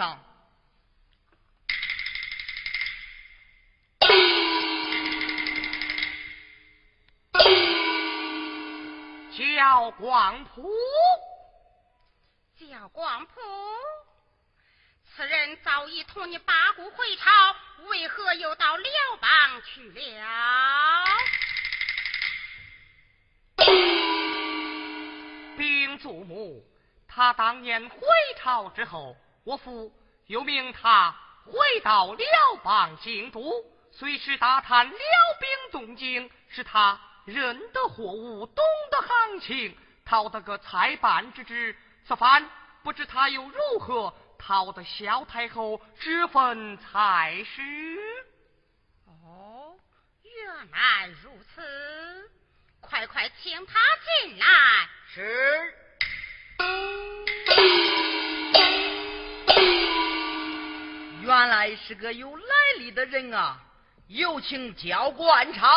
上。叫广普，叫广普，此人早已同你八股回朝，为何又到辽邦去了？禀祖母，他当年回朝之后，我父又命他回到辽邦京都，随时打探辽兵动静，使他。认得货物，懂得行情，讨得个财办之职。此番不知他又如何讨得萧太后这份差事？哦，原来如此，快快请他进来。是。是个有来历的人啊！有请教官差。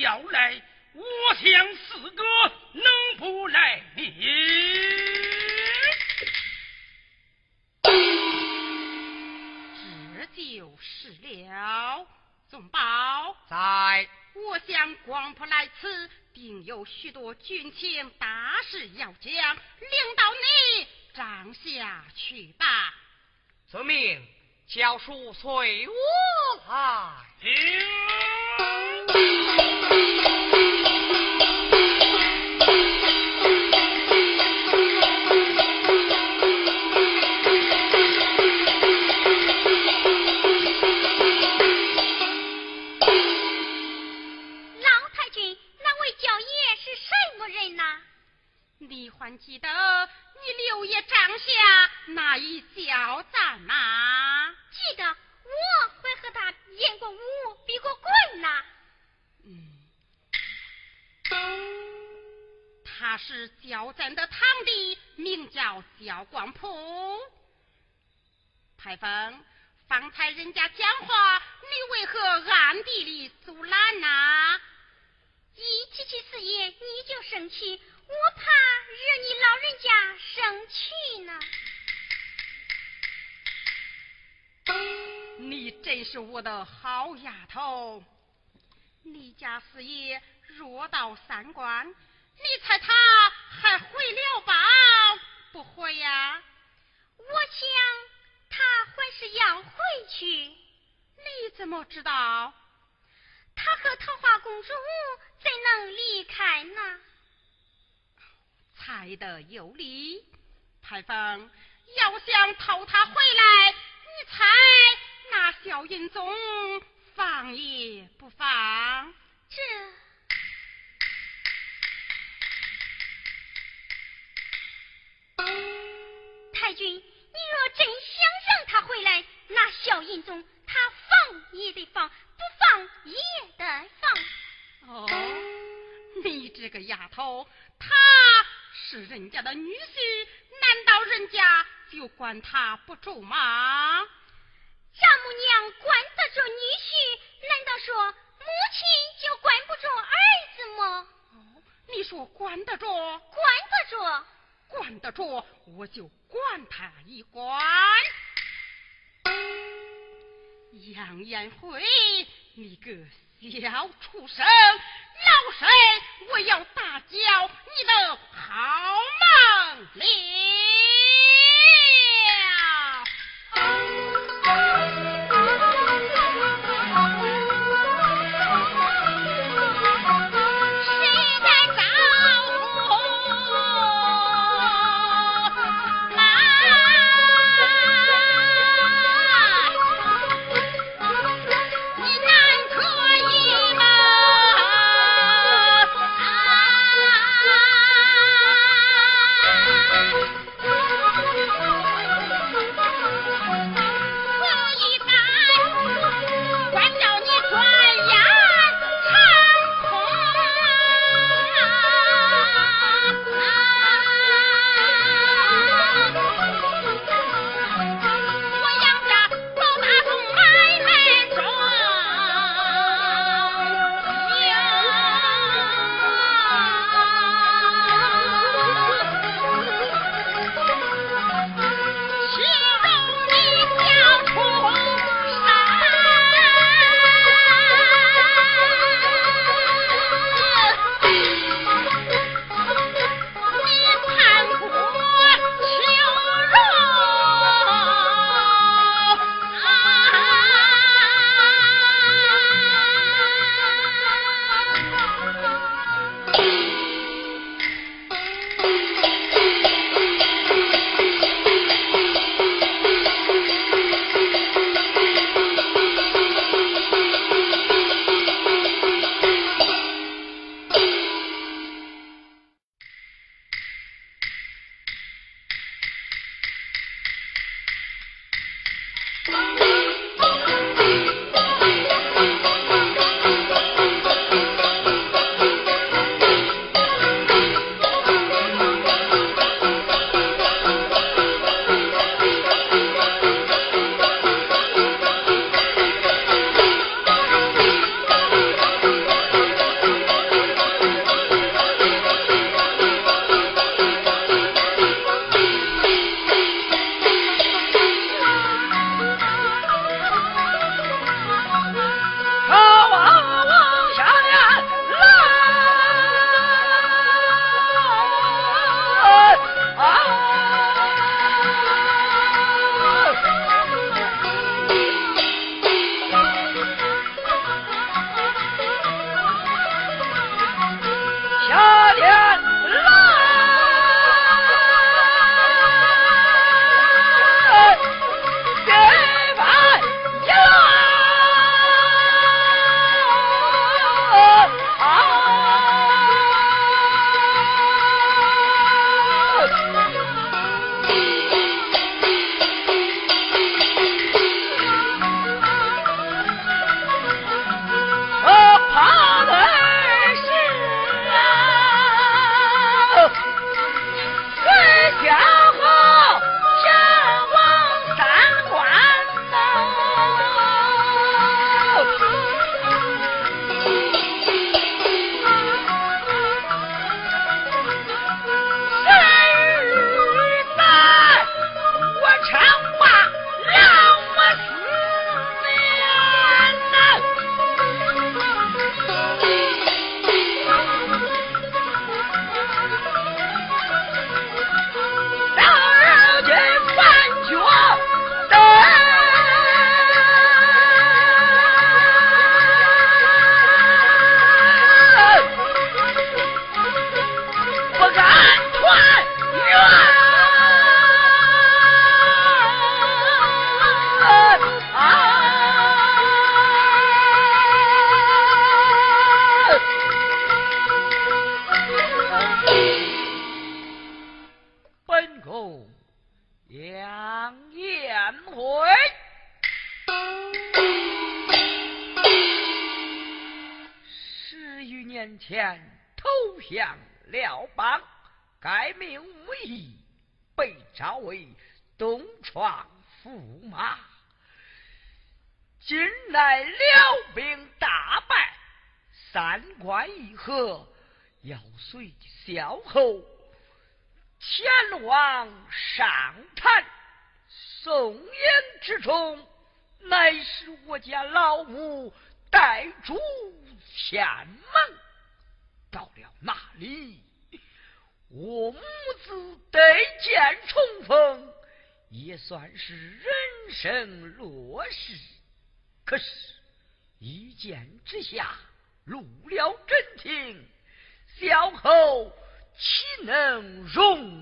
要来，我想四哥能不来？这就是了。总宝在。我想广普来此，定有许多军情大事要讲，领到你帐下去吧。遵命，教书随我来。你还记得你六爷帐下那一小赞吗？记得，我会和他演过武，比过棍呐。他是焦赞的堂弟，名叫焦光普。台风，方才人家讲话，你为何暗地里阻拦呐？一提起四爷，你就生气。我怕惹你老人家生气呢。你真是我的好丫头。你家四爷若到三关，你猜他还回了吧？不回呀。我想他还是要回去。你怎么知道？他和桃花公主怎能离开呢？猜得有理，牌坊要想偷他回来，你猜那小银宗放也不放？这太君，你若真想让他回来，那小银宗他放也得放，不放也得放。哦，你这个丫头，他。是人家的女婿，难道人家就管他不住吗？丈母娘管得住女婿，难道说母亲就管不住儿子吗？哦，你说管得住？管得住？管得住，我就管他一管。杨延辉，你个小畜生！老身我要大叫你的好梦灵。算是人生乐事。可是，一见之下，露了真情，小侯岂能容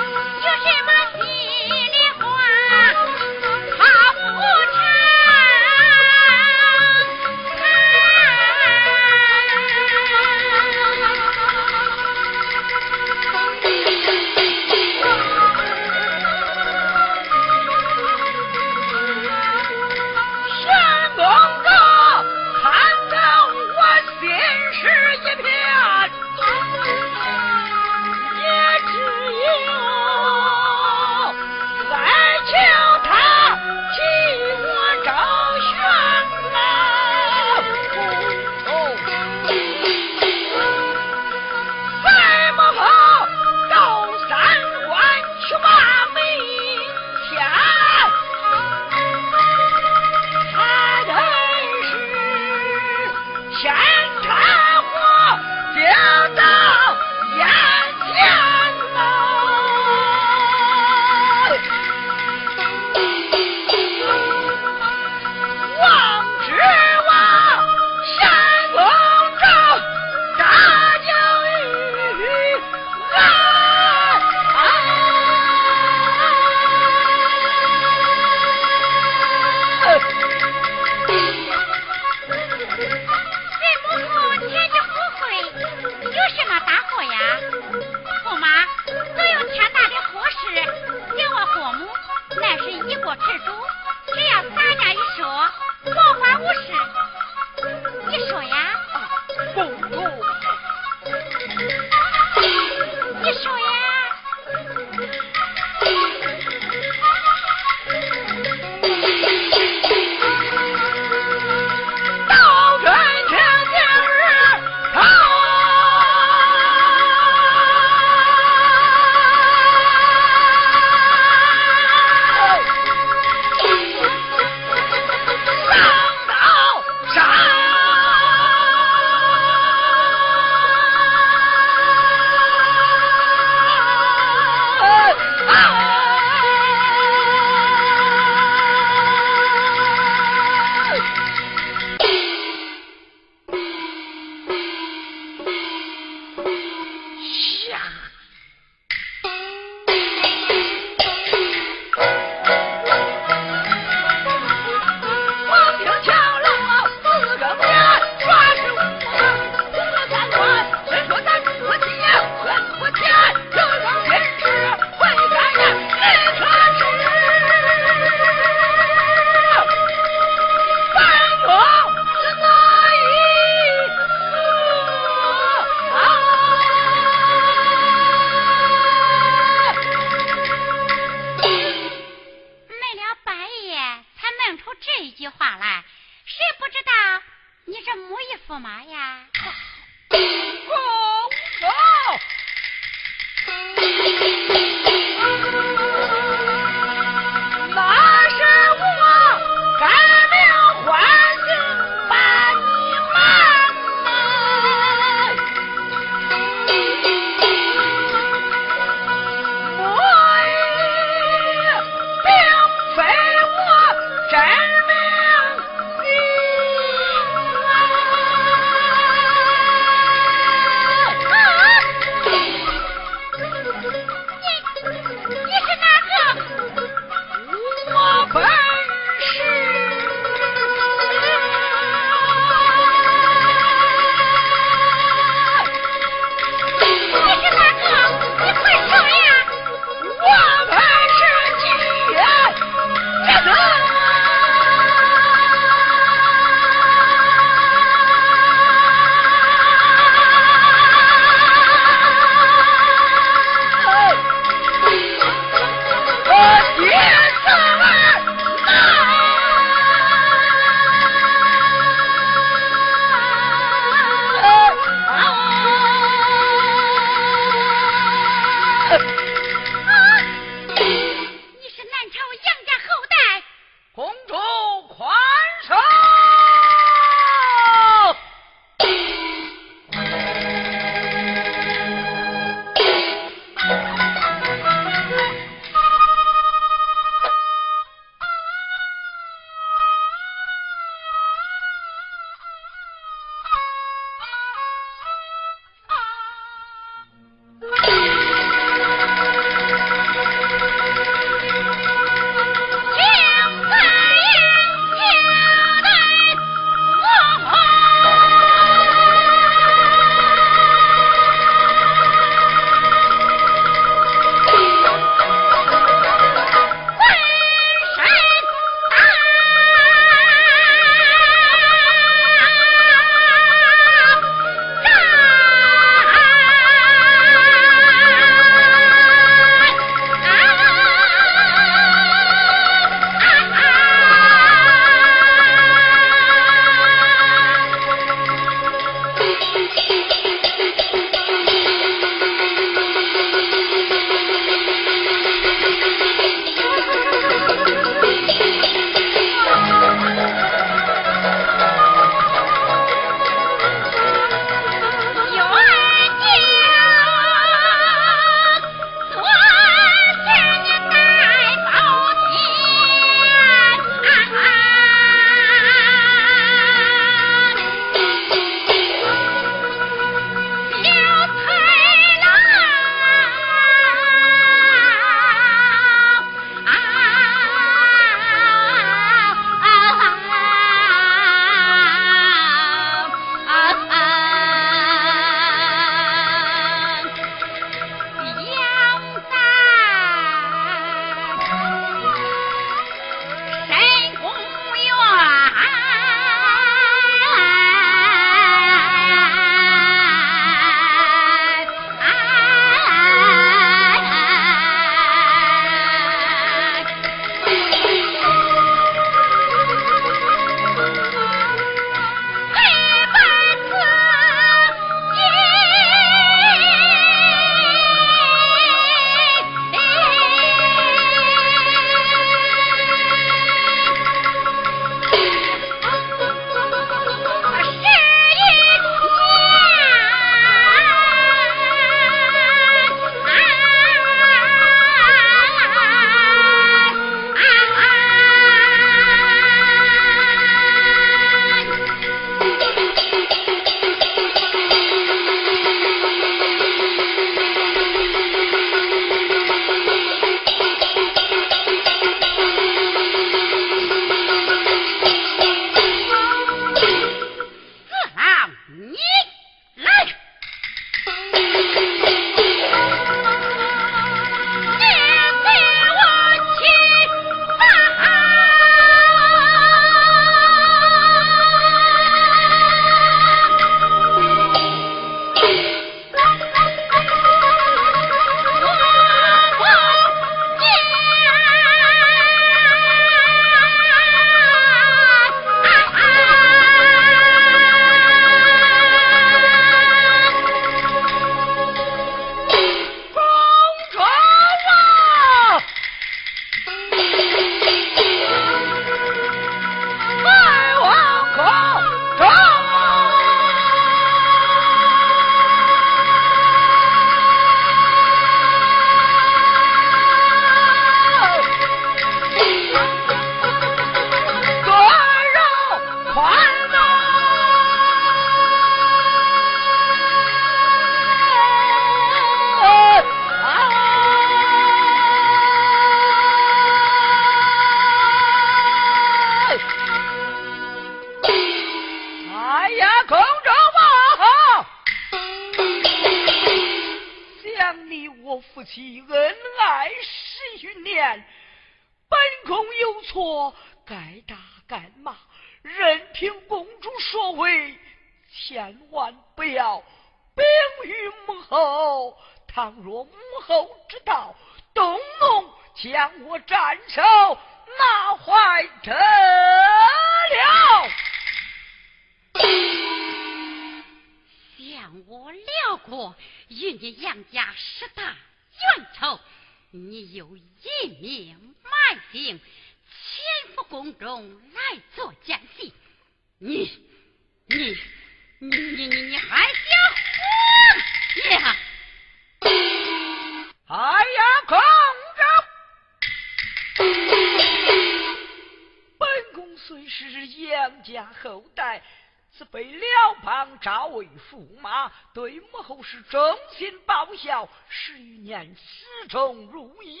念始终如一，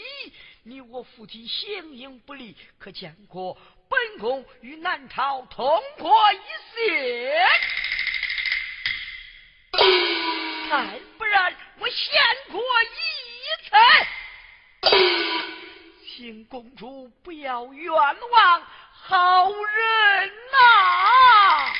你我夫妻形影不离，可见过本宫与南朝同过一线，再不然我献过一次，请公主不要冤枉好人呐。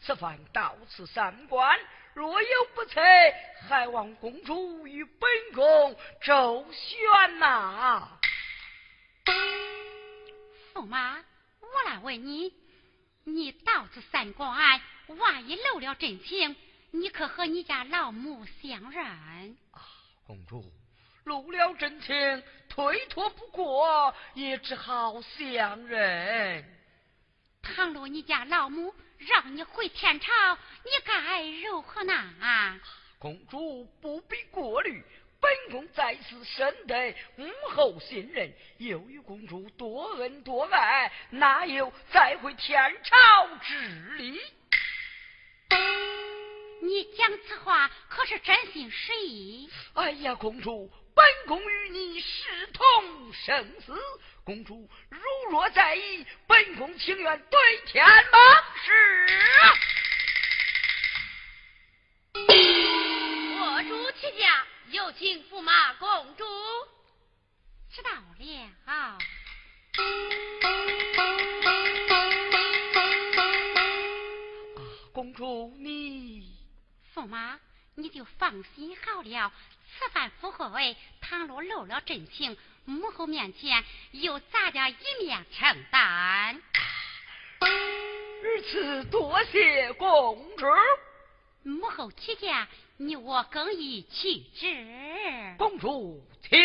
此番到此三关，若有不测，还望公主与本宫周旋呐。驸马，我来问你，你到此三关，万一露了真情，你可和你家老母相认？啊，公主，露了真情，推脱不过，也只好相认。倘若你家老母让你回天朝，你该如何呢？公主不必过虑，本宫在此深得母后信任，又与公主多恩多爱，哪有再回天朝之理？你讲此话可是真心实意？哎呀，公主，本宫与你视同生死。公主如若在意，本宫情愿对天盟誓。我主起驾，有请驸马公主。知道了。啊，公主你，驸马你就放心好了。此番赴会，倘若露了真情。母后面前又咱家一面承担，如此多谢公主。母后起见，你我更宜去之。公主，请。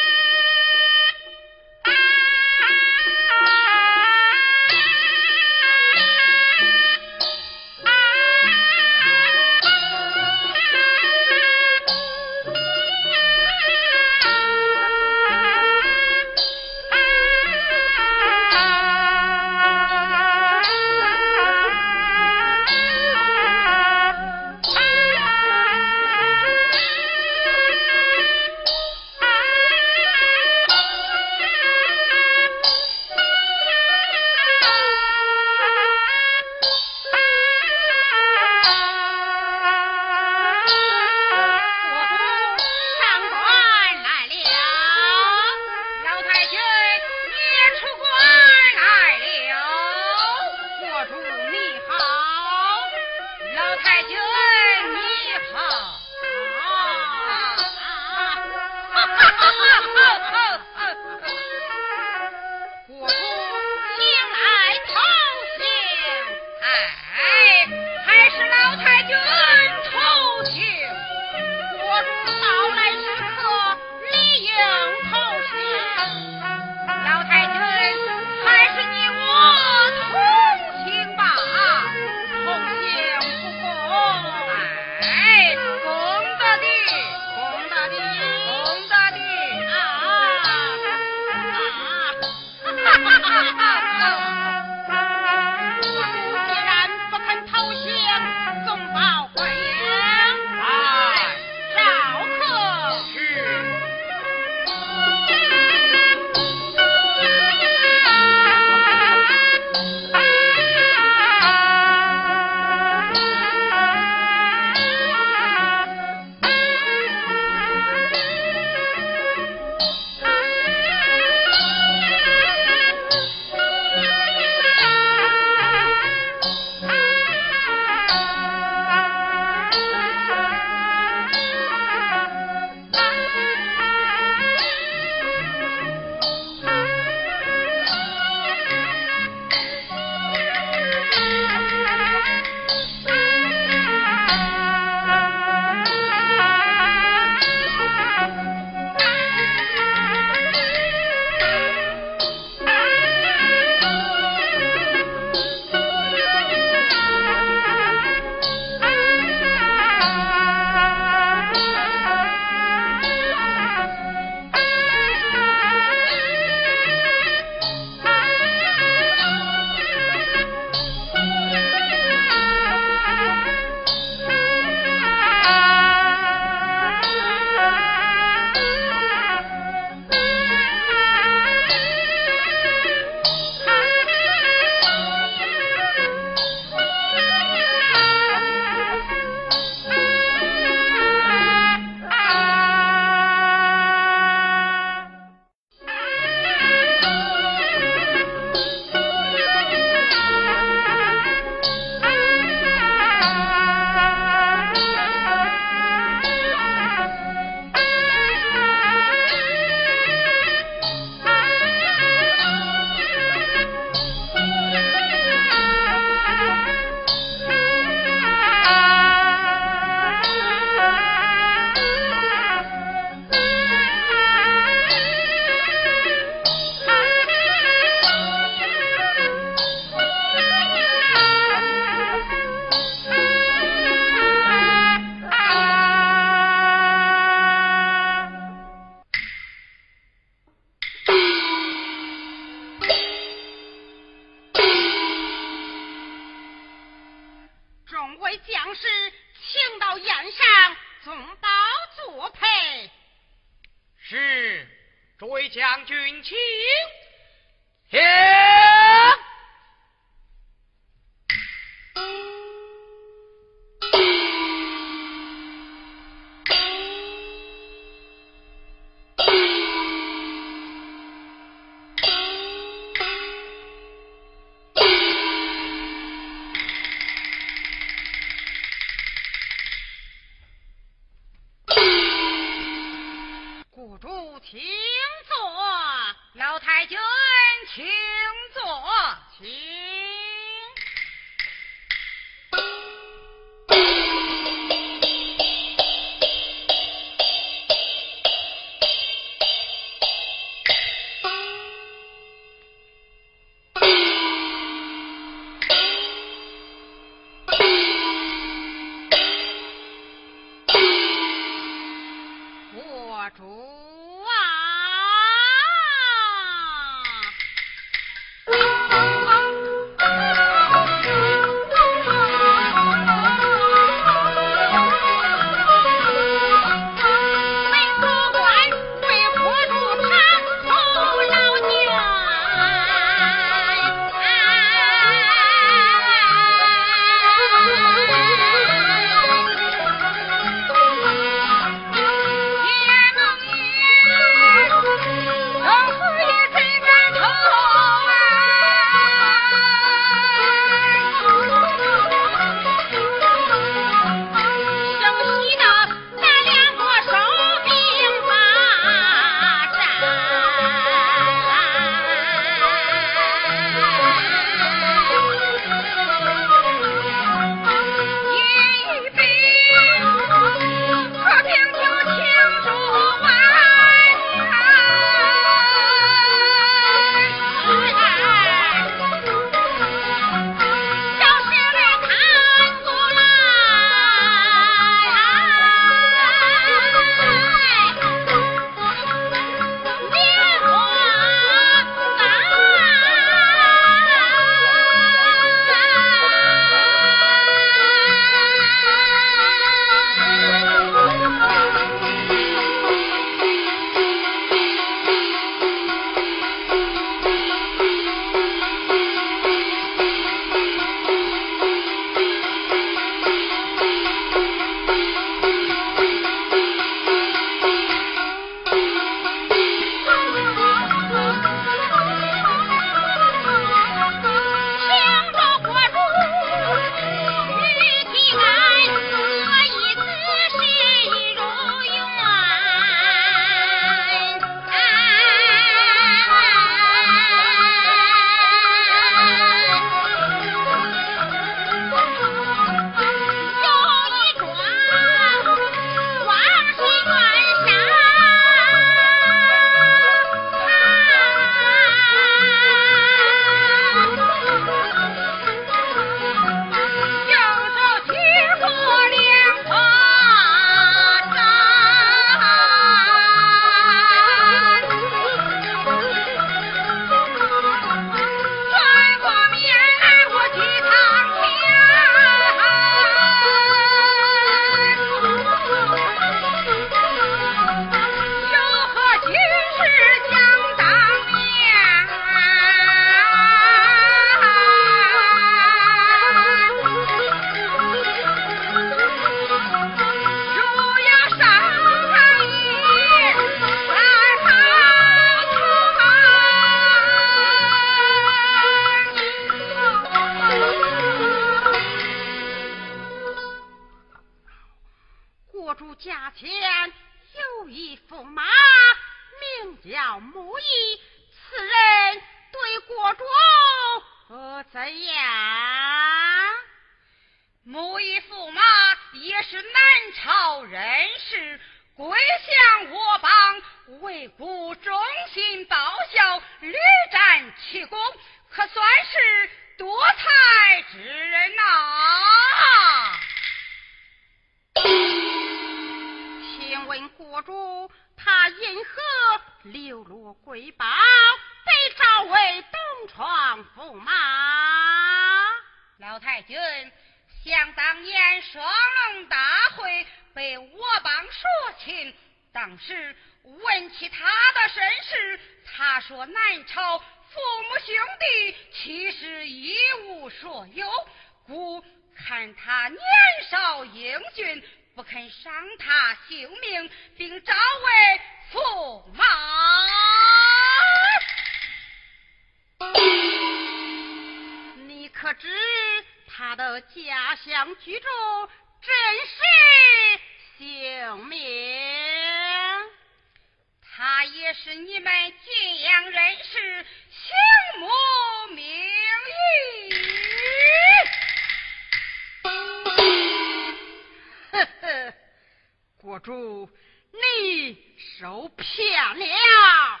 国主，你受骗了。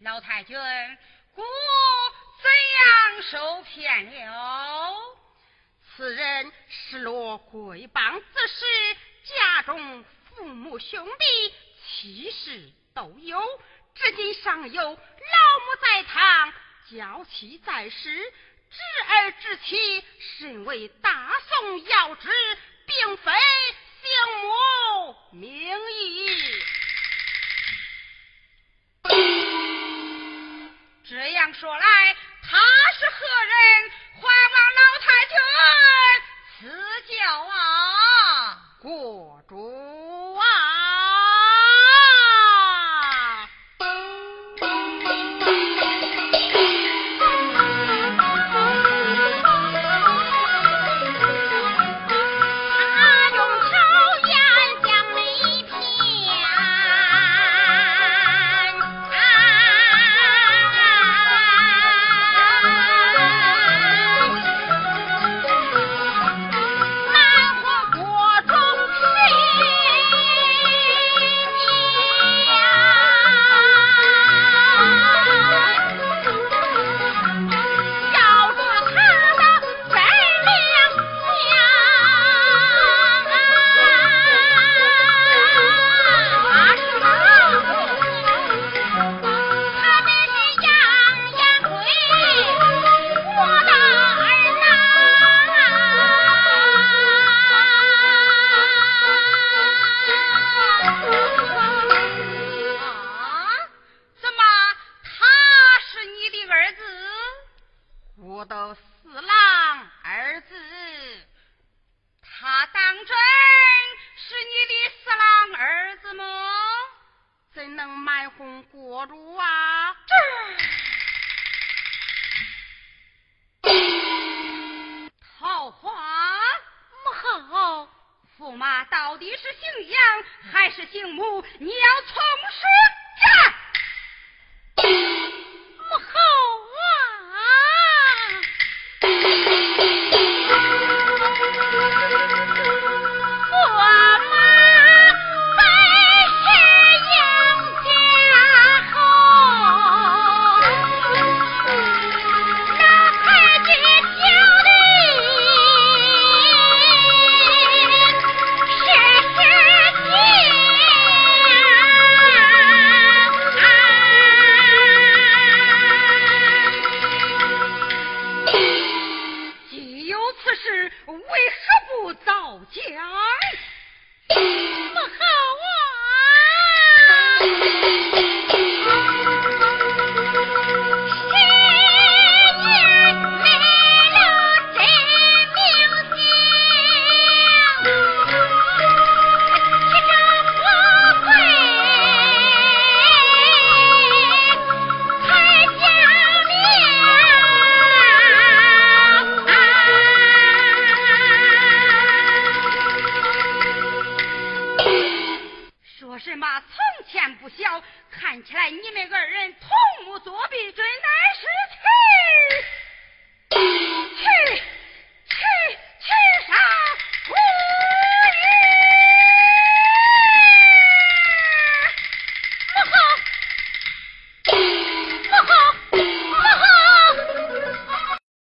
老太君，我怎样受骗了？此人失落贵邦之时，家中父母兄弟妻室都有，至今尚有老母在堂，娇妻在世，侄儿侄妻身为大宋要职，并非母名义。这样说来，他是何人？还望老太君赐教啊！国主四郎儿子，他当真是你的四郎儿子吗？怎能瞒哄国主啊？桃花母后，驸马到底是姓杨还是姓穆？你要从